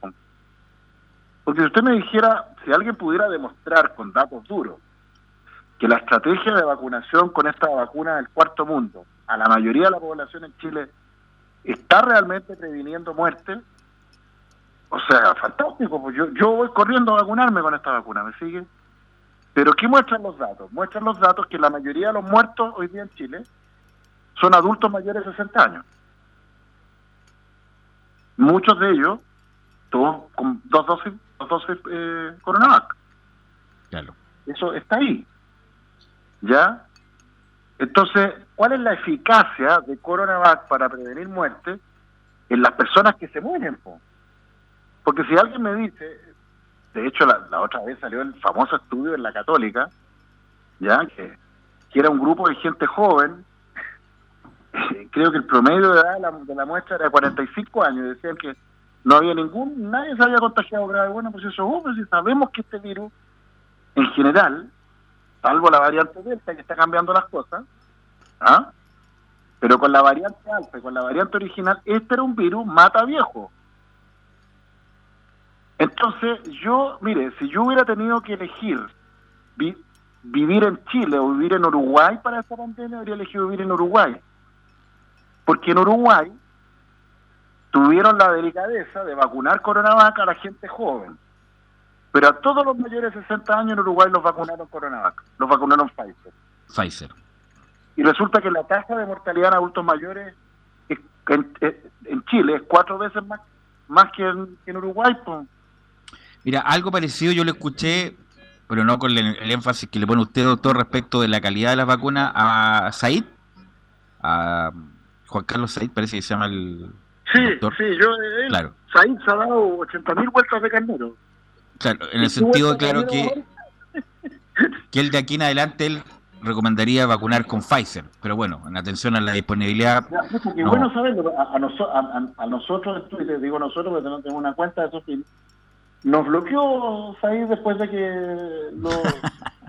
Porque si usted me dijera, si alguien pudiera demostrar con datos duros que la estrategia de vacunación con esta vacuna del cuarto mundo a la mayoría de la población en Chile está realmente previniendo muerte, o sea, fantástico, pues yo, yo voy corriendo a vacunarme con esta vacuna, ¿me sigue? Pero ¿qué muestran los datos? Muestran los datos que la mayoría de los muertos hoy día en Chile son adultos mayores de 60 años. Muchos de ellos, todos con dos dosis, dos dosis eh, Coronavac. Claro. Eso está ahí. ¿Ya? Entonces, ¿cuál es la eficacia de Coronavac para prevenir muerte en las personas que se mueren? Porque si alguien me dice, de hecho la, otra vez salió el famoso estudio en la católica, ya que, era un grupo de gente joven, creo que el promedio de edad de la, muestra era 45 años, decían que no había ningún, nadie se había contagiado grave. Bueno, pues eso, si sabemos que este virus, en general, salvo la variante Delta que está cambiando las cosas, ¿ah? pero con la variante alfa con la variante original, este era un virus mata viejo. Entonces, yo, mire, si yo hubiera tenido que elegir vivir en Chile o vivir en Uruguay para esta pandemia, habría elegido vivir en Uruguay. Porque en Uruguay tuvieron la delicadeza de vacunar Coronavac a la gente joven. Pero a todos los mayores de 60 años en Uruguay los vacunaron Coronavac, los vacunaron Pfizer. Pfizer. Y resulta que la tasa de mortalidad en adultos mayores en, Chile es cuatro veces más, más que en, Uruguay. Mira, algo parecido yo lo escuché, pero no con el, énfasis que le pone usted, doctor, respecto de la calidad de las vacunas a Said, a Juan Carlos Said, parece que se llama el. Sí, sí, yo. claro. Said se ha dado 80.000 vueltas de carnero. Claro, en el sentido, claro, que, que él de aquí en adelante él recomendaría vacunar con Pfizer, pero bueno, en atención a la disponibilidad. no. bueno saberlo, a, a, a, nosotros, te digo nosotros porque no tenemos una cuenta de esos nos bloqueó Said después de que lo,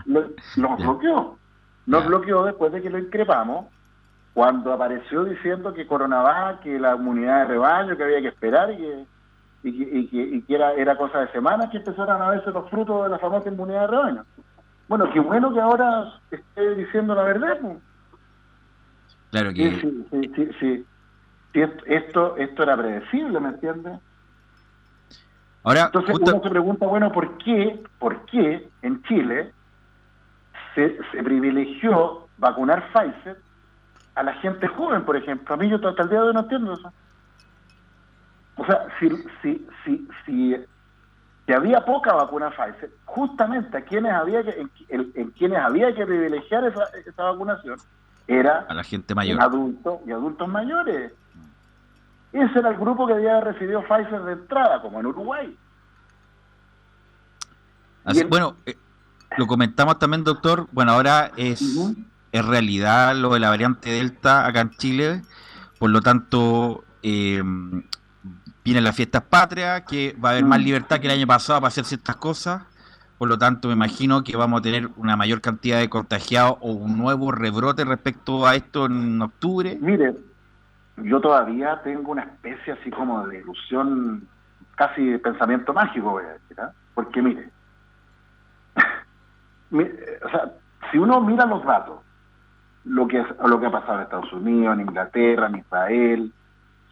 nos bloqueó. Nos bloqueó después de que lo increpamos, cuando apareció diciendo que coronaba, que la inmunidad de rebaño, que había que esperar y que y que, y que, era, era cosa de semanas que empezaran a verse los frutos de la famosa inmunidad de rebaño. Bueno, qué bueno que ahora esté diciendo la verdad. Claro que... Sí, sí, sí, sí, Esto, esto era predecible, ¿me entiendes? Ahora, Entonces uno se pregunta, bueno, ¿por qué, por qué en Chile se, se privilegió vacunar Pfizer a la gente joven, por ejemplo? A mí yo hasta el día de hoy no entiendo eso. O sea, si, si, si, si, había poca vacuna Pfizer, justamente a quienes había que, en, quienes había que privilegiar esa, esa vacunación era a la gente mayor. adultos y adultos mayores. Ese era el grupo que había recibido Pfizer de entrada, como en Uruguay. Bueno, eh, lo comentamos también, doctor. Bueno, ahora es, es realidad lo de la variante Delta acá en Chile. Por lo tanto, eh, vienen las fiestas patrias, que va a haber más mm. libertad que el año pasado para hacer ciertas cosas. Por lo tanto, me imagino que vamos a tener una mayor cantidad de contagiados o un nuevo rebrote respecto a esto en octubre. Mire, yo todavía tengo una especie así como de ilusión, casi de pensamiento mágico, voy a decir, ¿ah? porque mire, o sea, si uno mira los datos lo que, lo que ha pasado en Estados Unidos, en Inglaterra, en Israel,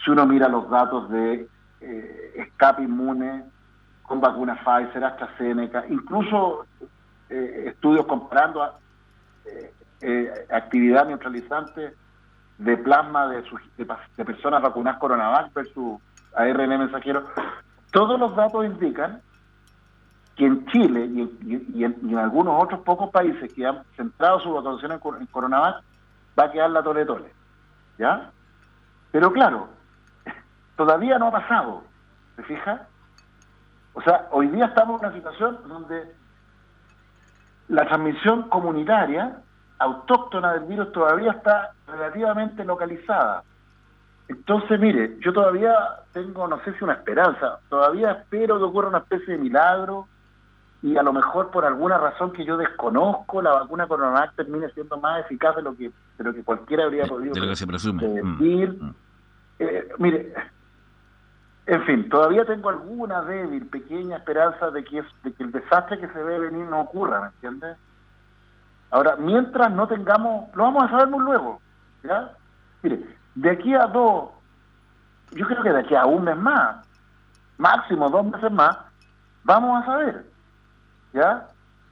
si uno mira los datos de eh, escape inmune con vacunas Pfizer, AstraZeneca, incluso eh, estudios comparando eh, actividad neutralizante de plasma de, de, personas vacunadas Coronavac versus ARN mensajero, todos los datos indican que en Chile y, en, algunos otros pocos países que han centrado su vacunación en, en Coronavac, va a quedar la tole tole. ¿Ya? Pero claro, todavía no ha pasado. ¿Se fija? O sea, hoy día estamos en una situación donde la transmisión comunitaria autóctona del virus todavía está relativamente localizada. Entonces, mire, yo todavía tengo, no sé si una esperanza, todavía espero que ocurra una especie de milagro y a lo mejor por alguna razón que yo desconozco, la vacuna Coronavac termine siendo más eficaz de lo que, de lo que cualquiera habría podido de lo que se presume. Mm, decir. Mm. Eh, mire, en fin, todavía tengo alguna débil, pequeña esperanza de que, el desastre que se ve venir no ocurra, ¿me entiendes? Ahora, mientras no tengamos, lo vamos a saber muy luego, ¿ya? Mire, de aquí a dos, yo creo que de aquí a un mes más, máximo dos meses más, vamos a saber, ¿ya?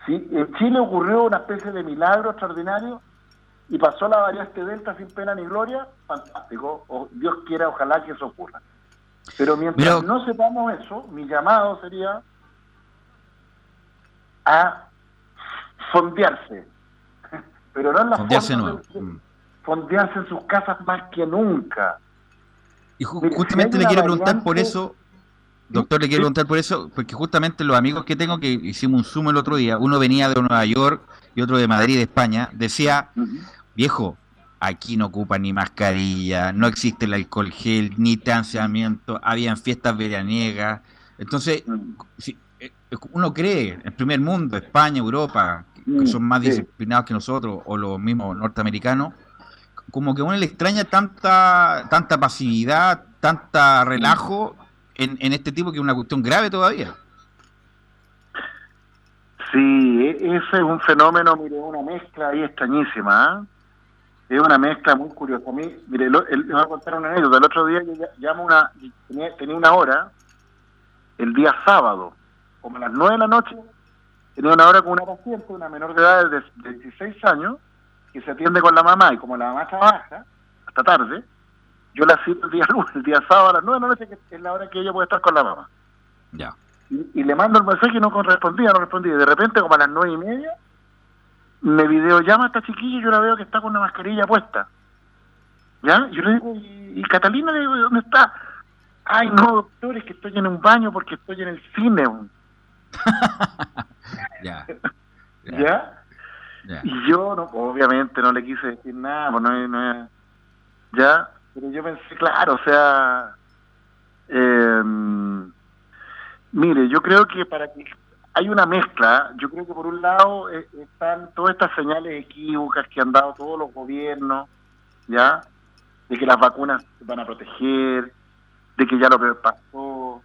Si en Chile ocurrió una especie de milagro extraordinario y pasó la variante Delta sin pena ni gloria, fantástico, o Dios quiera, ojalá que eso ocurra. Pero mientras no sepamos eso, mi llamado sería a fondearse, pero no en la fondearse, mm. fondearse en sus casas más que nunca. Y justamente le quiero preguntar por eso, doctor, le quiero preguntar por eso, porque justamente los amigos que tengo, que hicimos un Zoom el otro día, uno venía de Nueva York y otro de Madrid, de España, decía, viejo, aquí no ocupan ni mascarilla, no existe el alcohol gel, ni distanciamiento, habían fiestas veraniegas. Entonces, si, eh, uno cree, en el primer mundo, España, Europa, que son más disciplinados que nosotros, o los mismos norteamericanos, como que a uno le extraña tanta, tanta pasividad, tanta relajo en, en este tipo que es una cuestión grave todavía. Sí, e-, ese es un fenómeno, mire, una mezcla ahí extrañísima. ¿eh? Es una mezcla muy curiosa. A mí, mire, le voy a contar una anécdota. El otro ddía yo llamo una, tenía, una hora, el día sábado, como a las nueve de la noche, tenía una hora con una paciente, una menor de edad de, 16 años, que se atiende con la mamá, y como la mamá trabaja hasta tarde, yo la cito el día lunes, el día sábado a las nueve de la noche, que es la hora que ella puede estar con la mamá. Ya. Y, le mando el mensaje y no correspondía, no respondía. Y de repente, como a las nueve y media, me videollama esta chiquilla y yo la veo que está con una mascarilla puesta. ¿Ya? Yo le digo, ¿y, Catalina? Le digo, ¿dónde está? Ay, no, doctor, es que estoy en un baño porque estoy en el cine. ya. ¿Ya? Y yo, no, obviamente, no le quise decir nada, pues no, no, ¿ya? Pero yo pensé, claro, o sea, eh, mire, yo creo que para que hay una mezcla. Yo creo que por un lado eh, están todas estas señales equívocas que han dado todos los gobiernos, ¿ya? De que las vacunas van a proteger, de que ya lo peor pasó.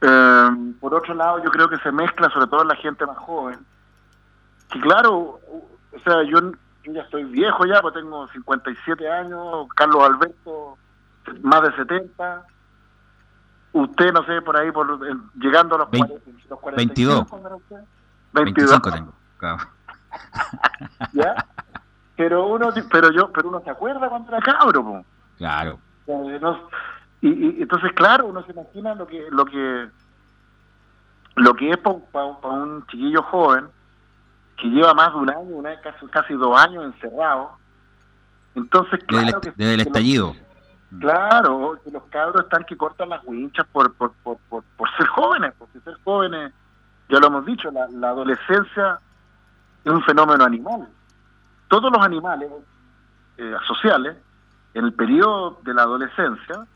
Em, por otro lado, yo creo que se mezcla sobre todo en la gente más joven. Que claro, o sea, yo, yo ya estoy viejo ya, pues tengo 57 años, Carlos Alberto más de 70 Usted, no sé, por ahí, por llegando a los, 20, los 42. 22. tengo. ¿Ya? Pero uno, pero yo, pero uno se acuerda cuando era cabro, Claro. y, y, entonces, claro, uno se imagina lo que, lo que, lo que es para un chiquillo joven que lleva más de un año, una, casi, casi dos años encerrado. Entonces, claro desde el, desde el estallido. Claro, que los cabros están que cortan las winchas por, por, por, por, ser jóvenes, porque ser jóvenes, ya lo hemos dicho, la, adolescencia es un fenómeno animal. Todos los animales eh, sociales, en el periodo de la adolescencia,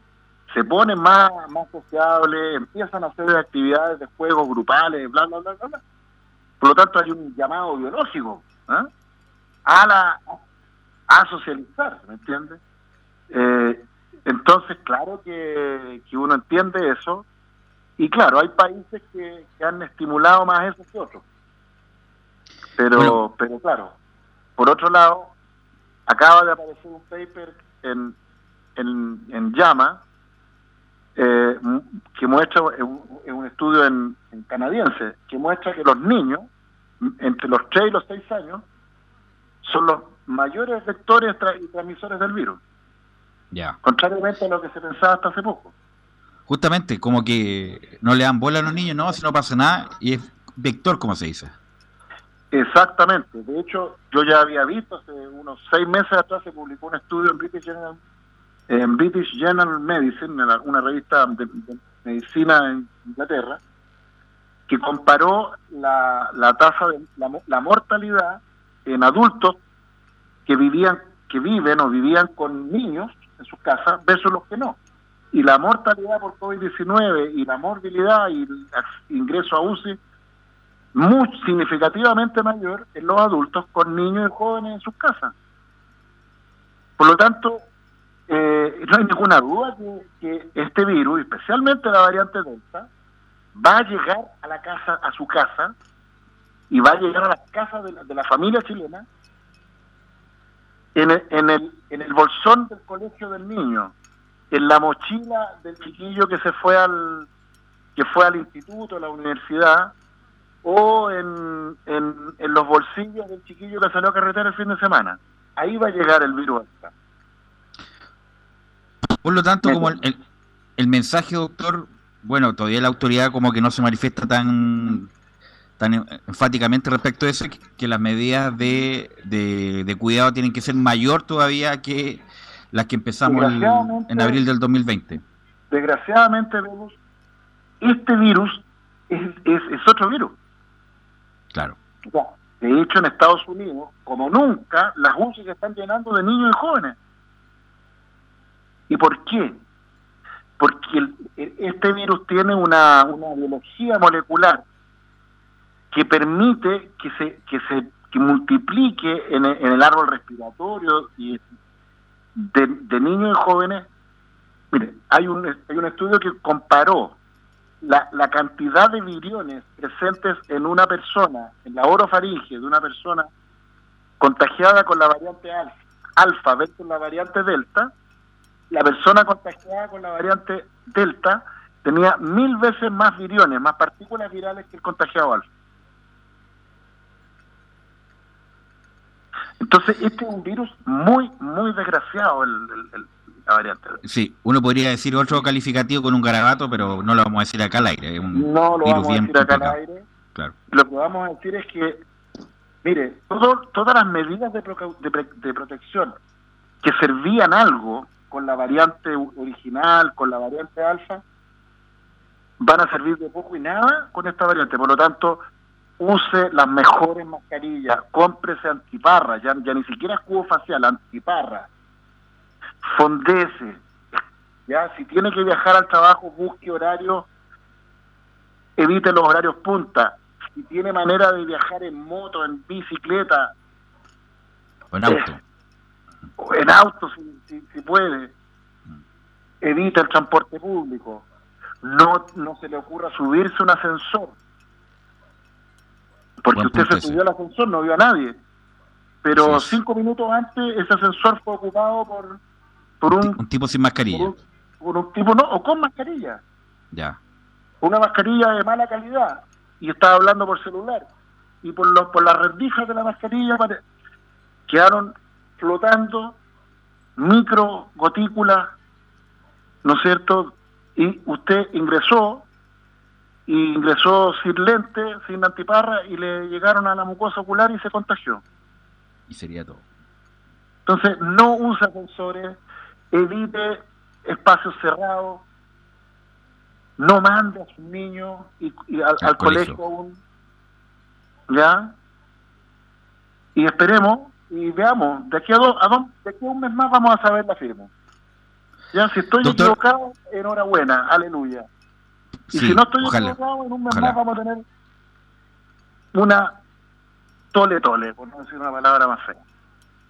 se ponen más, más sociables, empiezan a hacer actividades de juegos grupales, bla, bla, bla, bla. Por lo tanto, hay un llamado biológico ¿ah? a, la, a socializar, ¿me entiendes? Eh, entonces, claro que, uno entiende eso. Y claro, hay países que, han estimulado más eso que otros. Pero, pero claro, por otro lado, acaba de aparecer un paper en, en, en llama eh, que muestra, es un, estudio en, canadiense, que muestra que los niños, entre los 3 y los 6 años, son los mayores vectores y transmisores del virus. Ya. Contrariamente a lo que se pensaba hasta hace poco. Justamente, como que no le dan bola a los niños, no, si no pasa nada, y es vector, como se dice. Exactamente. De hecho, yo ya había visto hace unos seis meses atrás se publicó un estudio en British General en British General Medicine, una revista de, medicina en Inglaterra, que comparó la, la tasa de la, mortalidad en adultos que vivían que viven o vivían con niños en sus casas versus los que no. Y la mortalidad por COVID-19 y la morbilidad y el ingreso a UCI muy significativamente mayor en los adultos con niños y jóvenes en sus casas. Por lo tanto, eh, no hay ninguna duda que, este virus, especialmente la variante Delta, va a llegar a la casa, a su casa, y va a llegar a las casas de la, familia chilena en el, en, el, en el bolsón del colegio del niño, en la mochila del chiquillo que se fue al que fue al instituto, a la universidad, o en, en, en los bolsillos del chiquillo que salió a carretera el fin de semana. Ahí va a llegar el virus hasta. Por lo tanto, como el, el, mensaje, doctor, bueno, todavía la autoridad como que no se manifiesta tan tan enfáticamente respecto a eso, que, las medidas de, de, cuidado tienen que ser mayor todavía que las que empezamos en, abril del 2020. Desgraciadamente, vemos, este virus es, es, otro virus. Claro. de hecho, en Estados Unidos, como nunca, las UCI se están llenando de niños y jóvenes. ¿Y por qué? Porque este virus tiene una, biología molecular que permite que se, que se que multiplique en el, árbol respiratorio y de, niños y jóvenes. Mire, hay un, hay un estudio que comparó la, la cantidad de viriones presentes en una persona, en la orofaringe de una persona contagiada con la variante alfa, alfa versus la variante delta, la persona contagiada con la variante Delta tenía mil veces más viriones, más partículas virales que el contagiado alfa. Entonces, este es un virus muy, muy desgraciado, el, la variante. Sí, uno podría decir otro calificativo con un garabato, pero no lo vamos a decir acá al aire. no lo vamos a decir acá al aire. Claro. Lo que vamos a decir es que, mire, todo, todas las medidas de, de protección que servían algo con la variante original, con la variante alfa, van a servir de poco y nada con esta variante. Por lo tanto, use las mejores mascarillas, cómprese antiparra, ya, ya ni siquiera escudo facial, antiparra, fondese, ya si tiene que viajar al trabajo, busque horario, evite los horarios punta, si tiene manera de viajar en moto, en bicicleta, o en auto, eh, o en auto si, si, puede, evita el transporte público, no, no se le ocurra subirse un ascensor, porque usted se subió al ascensor, no vio a nadie, pero cinco minutos antes ese ascensor fue ocupado por, por un, tipo sin mascarilla. Por un, tipo no, o con mascarilla. Ya. Una mascarilla de mala calidad y estaba hablando por celular y por los por las rendijas de la mascarilla quedaron flotando micro gotículas, ¿no es cierto? Y usted ingresó, y ingresó sin lente, sin antiparra, y le llegaron a la mucosa ocular y se contagió. Y sería todo. Entonces, no use sensores, evite espacios cerrados, no mande a sus niños y, al, colegio aún. ¿Ya? Y esperemos y veamos, de aquí a, dos, a, de aquí a un mes más vamos a saber la firma. Ya, si estoy equivocado, enhorabuena, aleluya. Y si no estoy equivocado, en un mes más vamos a tener una tole tole, por no decir una palabra más fea.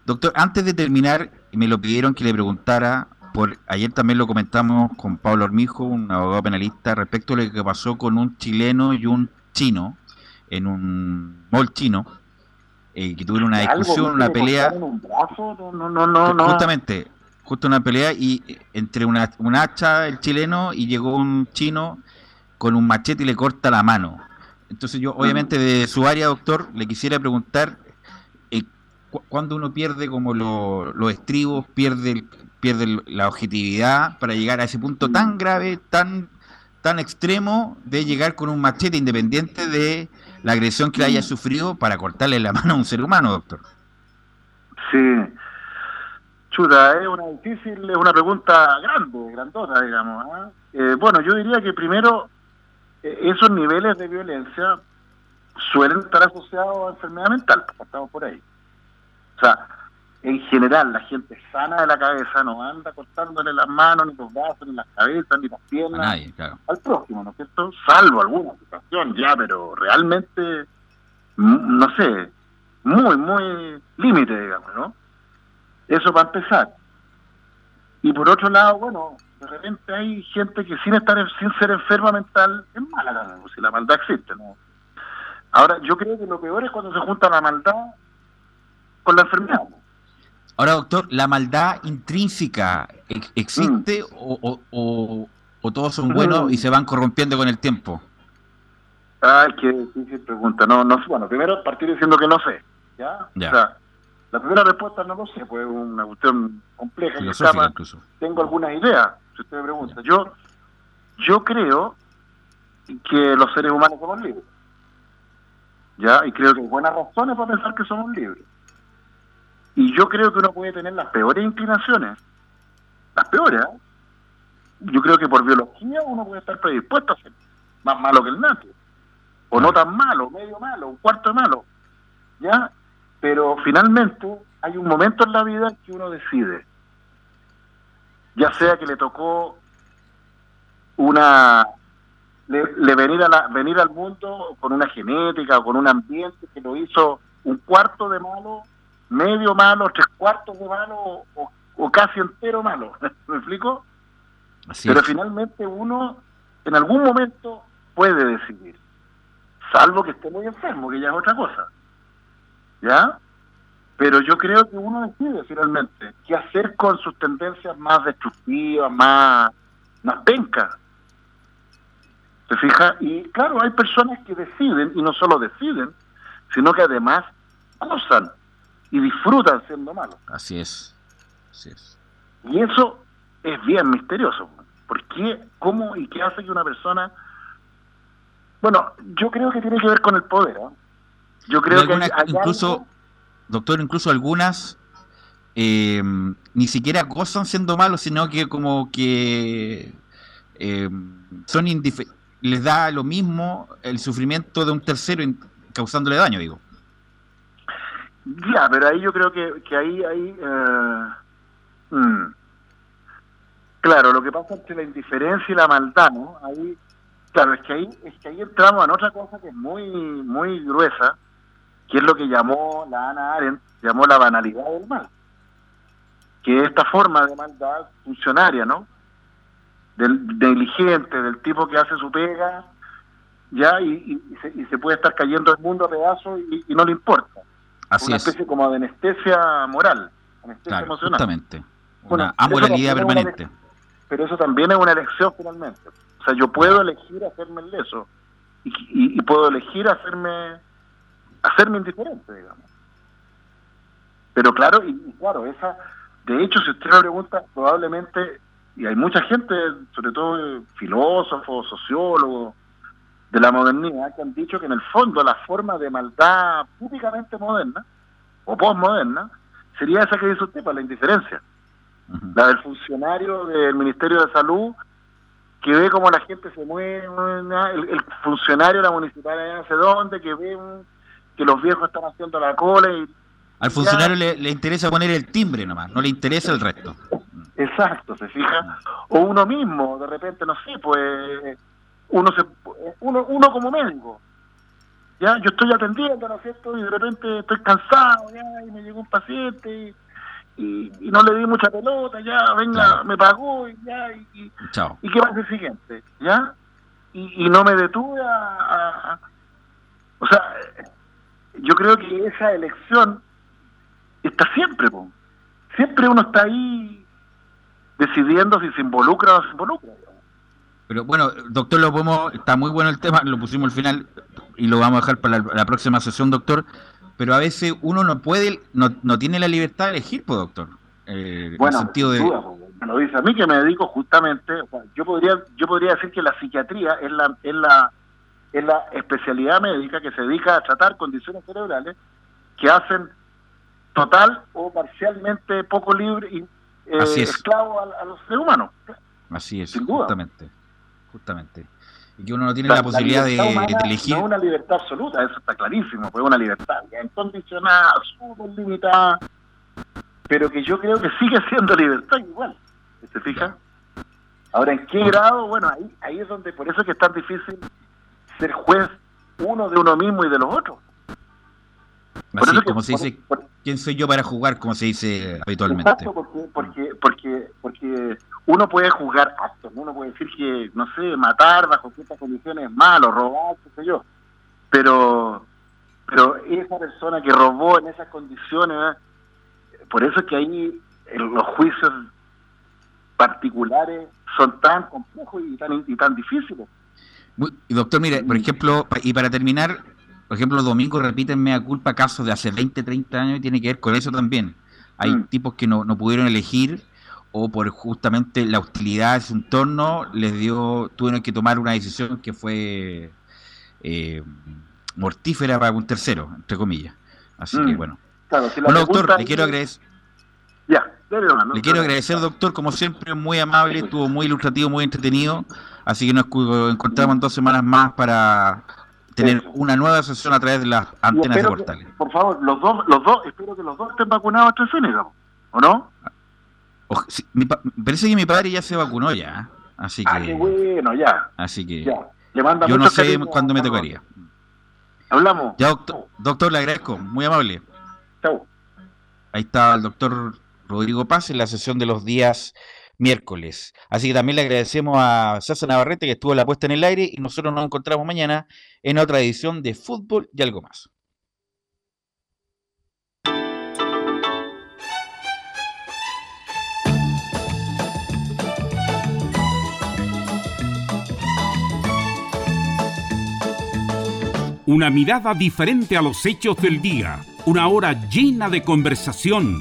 Doctor, antes de terminar, me lo pidieron que le preguntara, por ayer también lo comentamos con Pablo Armijo, un abogado penalista, respecto a lo que pasó con un chileno y un chino en un mall chino, eh, que tuvieron una discusión, una pelea. No, no, no, no, Justamente, justo una pelea y entre una, un hacha, el chileno, y llegó un chino con un machete y le corta la mano. Entonces yo, obviamente, de su área, doctor, le quisiera preguntar, eh, cuando uno pierde como los estribos, pierde, pierde la objetividad para llegar a ese punto tan grave, tan, tan extremo, de llegar con un machete independiente de la agresión que haya sufrido para cortarle la mano a un ser humano, doctor. Sí. Chuta, es una difícil, es una pregunta grande, grandota, digamos. ¿ah? Eh, bueno, yo diría que primero, eh, esos niveles de violencia suelen estar asociados a enfermedad mental, estamos por ahí. O sea, en general la gente sana de la cabeza no anda cortándole las manos, ni los brazos, ni las cabezas, ni las piernas al próximo, ¿no es cierto? Salvo alguna situación ya, pero realmente, no sé, muy, muy límite, digamos, ¿no? Eso va a empezar. Y por otro lado, bueno, de repente hay gente que sin estar sin ser enferma mental es mala, si la maldad existe, ¿no? Ahora, yo creo que lo peor es cuando se junta la maldad con la enfermedad. Ahora, doctor, ¿la maldad intrínseca existe mm. o, o, todos son buenos y se van corrompiendo con el tiempo? Ay, qué difícil pregunta. No, no, bueno, primero partir diciendo que no sé. ¿ya? O sea, la primera respuesta no lo sé, pues una cuestión compleja. incluso. Tengo algunas ideas, si usted me pregunta. Yo, yo creo que los seres humanos somos libres. ¿Ya? Y creo que hay buenas razones para pensar que somos libres. Y yo creo que uno puede tener las peores inclinaciones, las peores. ¿eh? Yo creo que por biología uno puede estar predispuesto a ser más malo que el nato. O no tan malo, medio malo, un cuarto de malo. ¿Ya? Pero finalmente hay un momento en la vida que uno decide. Ya sea que le tocó una le, venir a la, venir al mundo con una genética o con un ambiente que lo hizo un cuarto de malo medio malo, tres cuartos de malo o, casi entero malo. ¿Me explico? Pero finalmente uno en algún momento puede decidir, salvo que esté muy enfermo, que ya es otra cosa. ¿Ya? Pero yo creo que uno decide finalmente qué hacer con sus tendencias más destructivas, más, más pencas. ¿Se fija? Y claro, hay personas que deciden, y no solo deciden, sino que además usan y disfrutan siendo malos. Así es. Así es. Y eso es bien misterioso. ¿Por qué? ¿Cómo y qué hace que una persona... Bueno, yo creo que tiene que ver con el poder. ¿eh? Yo creo que incluso, doctor, incluso algunas eh, ni siquiera gozan siendo malos, sino que como que eh, son les da lo mismo el sufrimiento de un tercero causándole daño, digo. Ya, pero ahí yo creo que, que ahí hay... Eh, mm. Claro, lo que pasa entre la indiferencia y la maldad, ¿no? Ahí, claro, es que ahí, es que ahí entramos en otra cosa que es muy, muy gruesa, que es lo que llamó la Ana Arendt, llamó la banalidad del mal. Que es esta forma de maldad funcionaria, ¿no? Del negligente, del tipo que hace su pega, ya, y, se, puede estar cayendo el mundo a pedazos y no le importa una especie como de anestesia moral, anestesia emocional. Justamente. Una amoralidad permanente. pero eso también es una elección finalmente. O sea, yo puedo elegir hacerme el leso y, puedo elegir hacerme hacerme indiferente, digamos. Pero claro, y, claro, esa, de hecho, si usted me pregunta, probablemente, y hay mucha gente, sobre todo filósofos, sociólogos, de la modernidad que han dicho que en el fondo la forma de maldad típicamente moderna o postmoderna sería esa que dice usted, para pues, la indiferencia. La del funcionario del Ministerio de Salud que ve cómo la gente se mueve, el, funcionario de la municipalidad no sé dónde, que ve que los viejos están haciendo la cola y... Al funcionario le, le, interesa poner el timbre nomás, no le interesa el resto. Exacto, se fija. O uno mismo, de repente, no sé, pues uno se uno, uno como médico. Ya yo estoy atendiendo no es cierto y de repente estoy cansado ya y me llegó un paciente y, y, no le di mucha pelota ya venga me pagó y ya y, y, qué pasa el siguiente ya y, y no me detuve a, o sea yo creo que esa elección está siempre, siempre uno está ahí decidiendo si se involucra o no se involucra. Pero bueno, doctor, lo podemos, está muy bueno el tema, lo pusimos al final y lo vamos a dejar para la, próxima sesión, doctor. Pero a veces uno no puede, no, no tiene la libertad de elegir, pues, doctor. Eh, bueno, en sentido de... me lo dice a mí que me dedico justamente, yo podría, yo podría decir que la psiquiatría es la, es la, es la especialidad médica que se dedica a tratar condiciones cerebrales que hacen total o parcialmente poco libre y eh, esclavo a, los seres humanos. Así es, justamente justamente. Y que uno no tiene la, posibilidad de, elegir. No es una libertad absoluta, eso está clarísimo, fue una libertad incondicionada, súper limitada, pero que yo creo que sigue siendo libertad igual. ¿Se fija? Ahora, ¿en qué grado? Bueno, ahí, ahí es donde, por eso es que es tan difícil ser juez uno de uno mismo y de los otros. Así, como se dice, ¿quién soy yo para jugar? Como se dice habitualmente. Exacto, porque, porque, porque, porque uno puede juzgar actos, uno puede decir que, no sé, matar bajo ciertas condiciones es malo, robar, qué sé yo. Pero, pero esa persona que robó en esas condiciones, por eso es que ahí los juicios particulares son tan complejos y tan, y tan difíciles. Doctor, mire, por ejemplo, y para terminar, por ejemplo, los domingos repiten mea culpa casos de hace 20, 30 años y tiene que ver con eso también. Hay mm. tipos que no, no pudieron elegir o por justamente la hostilidad de su entorno les dio, tuvieron que tomar una decisión que fue eh, mortífera para un tercero, entre comillas. Así que mm. bueno. bueno, doctor, le quiero agradecer. Ya, le quiero agradecer, doctor, como siempre, muy amable, estuvo muy ilustrativo, muy entretenido. Así que nos encontramos en dos semanas más para tener una nueva sesión a través de las antenas de portales. por favor, los dos, los dos, espero que los dos estén vacunados AstraZeneca, ¿o no? parece que mi padre ya se vacunó ya, así ah, que... Ah, qué bueno, ya. Así que yo no sé cuándo me tocaría. Hablamos. Ya, doctor, doctor, le agradezco, muy amable. Chau. Ahí está el doctor Rodrigo Paz en la sesión de los días miércoles. Así que también le agradecemos a César Navarrete que estuvo la puesta en el aire y nosotros nos encontramos mañana en otra edición de Fútbol y algo más. Una mirada diferente a los hechos del día. Una hora llena de conversación